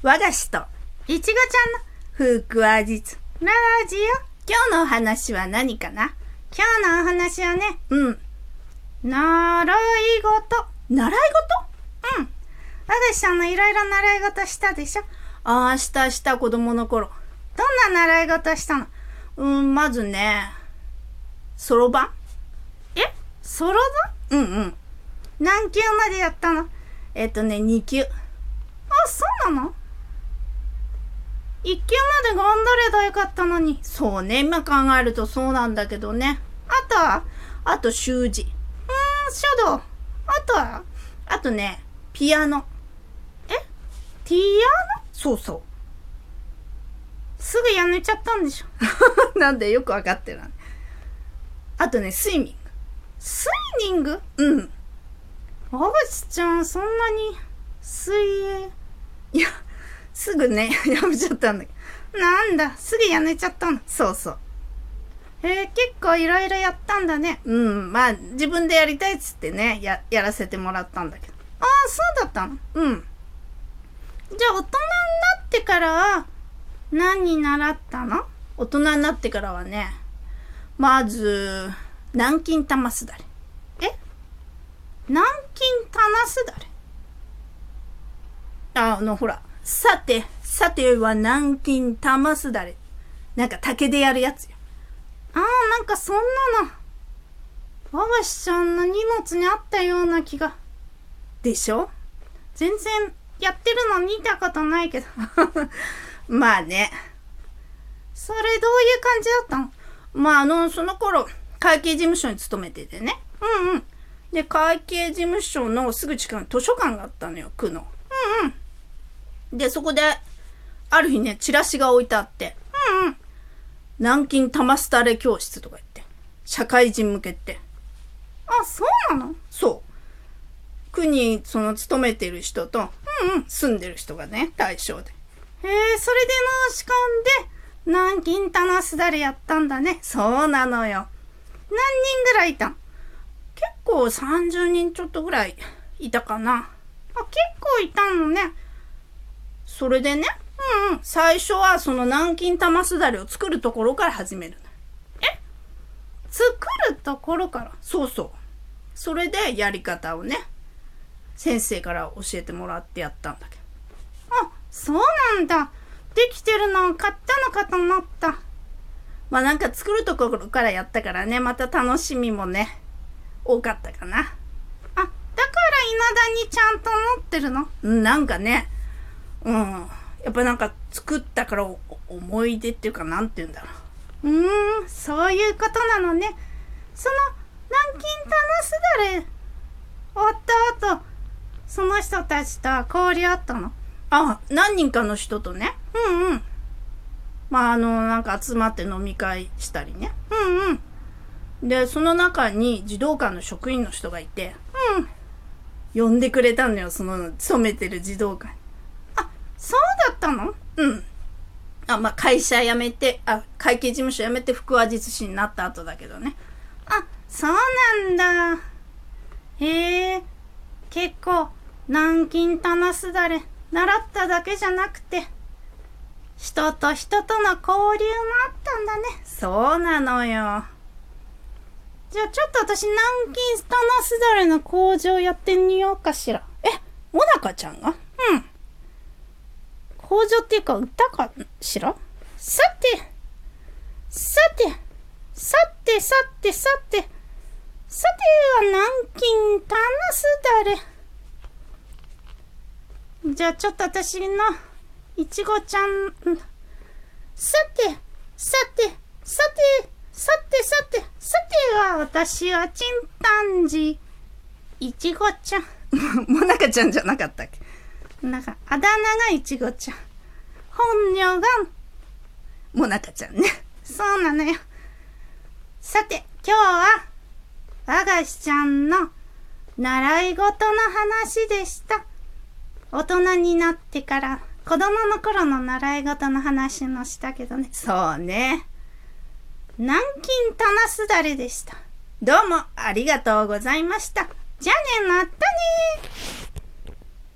和菓子といちごちゃんの福味実ラジオ。今日のお話は何かな？今日のお話はね、うん。習い事。習い事？うん。和菓子さんのいろいろ習い事したでしょ？ああ、したした子供の頃。どんな習い事したの？うん、まずね、そろばんえ？そろばん？うんうん。何級までやったの？えっとね、2級。あ、そうなの？一級まで頑張ればよかったのに。そうね、今考えるとそうなんだけどね。あとは、あと習字。うーん、書道。あとは、あとね、ピアノ。え？ピアノ？そうそう。すぐやめちゃったんでしょ なんでよくわかってるあとね、スイミング。スイミング？うん。あ口ちゃん、そんなに、水泳？いや、すぐね、やめちゃったんだけど。なんだ、すぐやめちゃったの。そうそう。えー、結構いろいろやったんだね。うん、まあ、自分でやりたいっつってね、や、やらせてもらったんだけど。ああ、そうだったのうん。じゃあ、大人になってからは、何に習ったの？大人になってからはね、まず、南京玉すだれ。え？南京玉すだれ？あの、ほら、さて、さては南京玉すだれ。なんか竹でやるやつよ。ああ、なんかそんなの。和菓子ちゃんの荷物にあったような気が。でしょ？全然やってるの見たことないけど。まあね。それどういう感じだったの？まああの、その頃、会計事務所に勤めててね。うんうん。で、会計事務所のすぐ近くに図書館があったのよ、区の。うんうん。で、そこで、ある日ね、チラシが置いてあって、うんうん。南京玉スタレ教室とか言って、社会人向けって。あ、そうなの？そう。区にその勤めてる人と、うんうん、住んでる人がね、対象で。へえ、それで申し込んで、南京玉すだれやったんだね。そうなのよ。何人ぐらいいたん？結構30人ちょっとぐらいいたかな。あ、結構いたのね。それでね、うんうん、最初はその南京玉すだれを作るところから始める。え？作るところから？そうそう。それでやり方をね、先生から教えてもらってやったんだけど。あ、そうなんだ。できてるのを買ったのかと思った。まあなんか作るところからやったからね、また楽しみもね、多かったかな。あ、だから稲田にちゃんと持ってるの、なんかね、うん。やっぱなんか作ったから思い出っていうかなんて言うんだろう。うーん、そういうことなのね。その、南京玉すだれ、終わった後、その人たちと交流あったの？あ、何人かの人とね。うんうん。まあ、あの、なんか集まって飲み会したりね。うんうん。で、その中に児童館の職員の人がいて、うん。呼んでくれたのよ、その、勤めてる児童館。そうだったの？うん。あ、まあ、会社辞めて、あ、会計事務所辞めて腹話術師になった後だけどね。あ、そうなんだ。へえ、結構、南京玉すだれ、習っただけじゃなくて、人と人との交流もあったんだね。そうなのよ。じゃあちょっと私、南京玉すだれの工場やってみようかしら。え、もなかちゃんが？工場っていうか歌かしら？さて、さて、さてさてさて、さては南京玉すだれ？じゃあちょっと私のいちごちゃん、さて、さて、さて、さてさて、さては私はチンパンジー、いちごちゃん。もなかちゃんじゃなかったっけ？なんか、あだ名がいちごちゃん。本名が、もなかちゃんね。そうなのよ。さて、今日は、我が子ちゃんの習い事の話でした。大人になってから子供の頃の習い事の話もしたけどね。そうね。南京玉すだれでした。どうもありがとうございました。じゃあね、またね